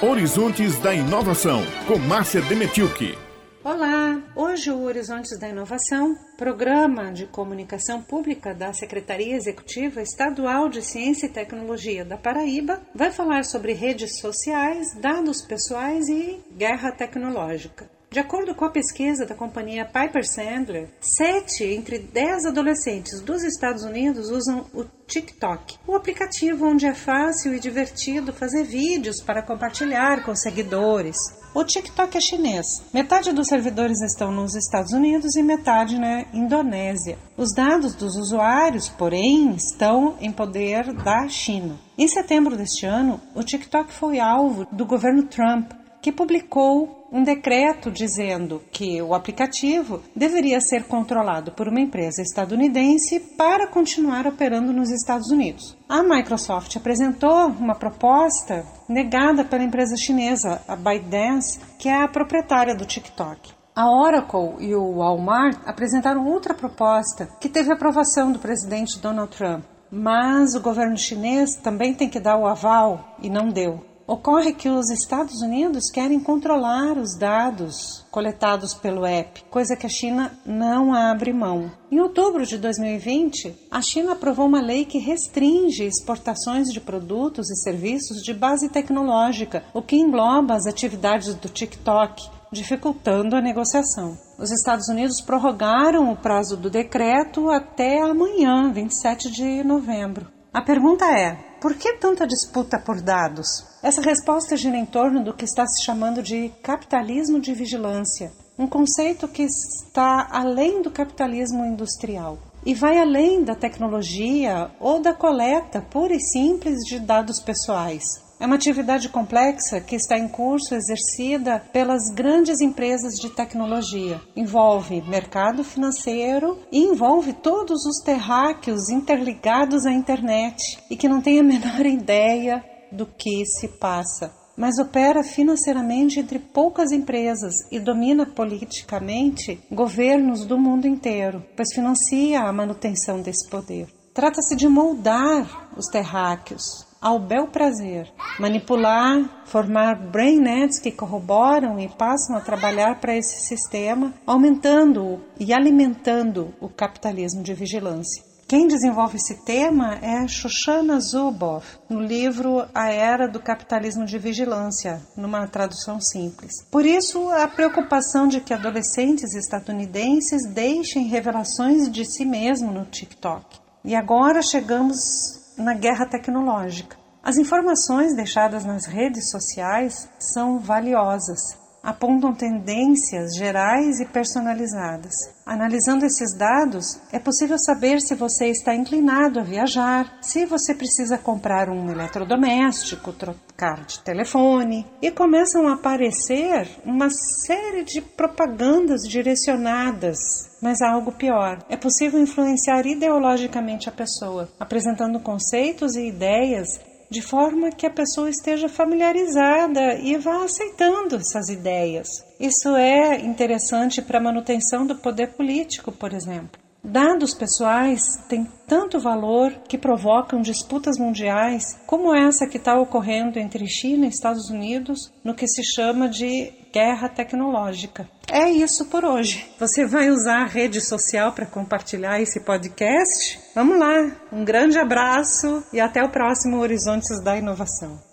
Horizontes da Inovação, com Márcia Demetilke. Olá! Hoje o Horizontes da Inovação, programa de comunicação pública da Secretaria Executiva Estadual de Ciência e Tecnologia da Paraíba, vai falar sobre redes sociais, dados pessoais e guerra tecnológica. De acordo com a pesquisa da companhia Piper Sandler, 7 entre 10 adolescentes dos Estados Unidos usam o TikTok, o aplicativo onde é fácil e divertido fazer vídeos para compartilhar com seguidores. O TikTok é chinês. Metade dos servidores estão nos Estados Unidos e metade na Indonésia. Os dados dos usuários, porém, estão em poder da China. Em setembro deste ano, o TikTok foi alvo do governo Trump, que publicou um decreto dizendo que o aplicativo deveria ser controlado por uma empresa estadunidense para continuar operando nos Estados Unidos. A Microsoft apresentou uma proposta negada pela empresa chinesa, a ByteDance, que é a proprietária do TikTok. A Oracle e o Walmart apresentaram outra proposta que teve aprovação do presidente Donald Trump, mas o governo chinês também tem que dar o aval e não deu. Ocorre que os Estados Unidos querem controlar os dados coletados pelo app, coisa que a China não abre mão. Em outubro de 2020, a China aprovou uma lei que restringe exportações de produtos e serviços de base tecnológica, o que engloba as atividades do TikTok, dificultando a negociação. Os Estados Unidos prorrogaram o prazo do decreto até amanhã, 27 de novembro. A pergunta é: por que tanta disputa por dados? Essa resposta gira em torno do que está se chamando de capitalismo de vigilância, um conceito que está além do capitalismo industrial e vai além da tecnologia ou da coleta pura e simples de dados pessoais. É uma atividade complexa que está em curso exercida pelas grandes empresas de tecnologia. Envolve mercado financeiro e envolve todos os terráqueos interligados à internet e que não têm a menor ideia do que se passa. Mas opera financeiramente entre poucas empresas e domina politicamente governos do mundo inteiro, pois financia a manutenção desse poder. Trata-se de moldar os terráqueos, ao bel prazer, manipular, formar brain nets que corroboram e passam a trabalhar para esse sistema, aumentando e alimentando o capitalismo de vigilância. Quem desenvolve esse tema é Shoshana Zuboff, no livro A Era do Capitalismo de Vigilância, numa tradução simples. Por isso, a preocupação de que adolescentes estadunidenses deixem revelações de si mesmo no TikTok. E agora chegamos na guerra tecnológica. As informações deixadas nas redes sociais são valiosas, apontam tendências gerais e personalizadas. Analisando esses dados, é possível saber se você está inclinado a viajar, se você precisa comprar um eletrodoméstico, trocar de telefone, e começam a aparecer uma série de propagandas direcionadas mas há algo pior. É possível influenciar ideologicamente a pessoa, apresentando conceitos e ideias de forma que a pessoa esteja familiarizada e vá aceitando essas ideias. Isso é interessante para a manutenção do poder político, por exemplo. Dados pessoais têm tanto valor que provocam disputas mundiais, como essa que está ocorrendo entre China e Estados Unidos, no que se chama de guerra tecnológica. É isso por hoje. Você vai usar a rede social para compartilhar esse podcast? Vamos lá! Um grande abraço e até o próximo Horizontes da Inovação.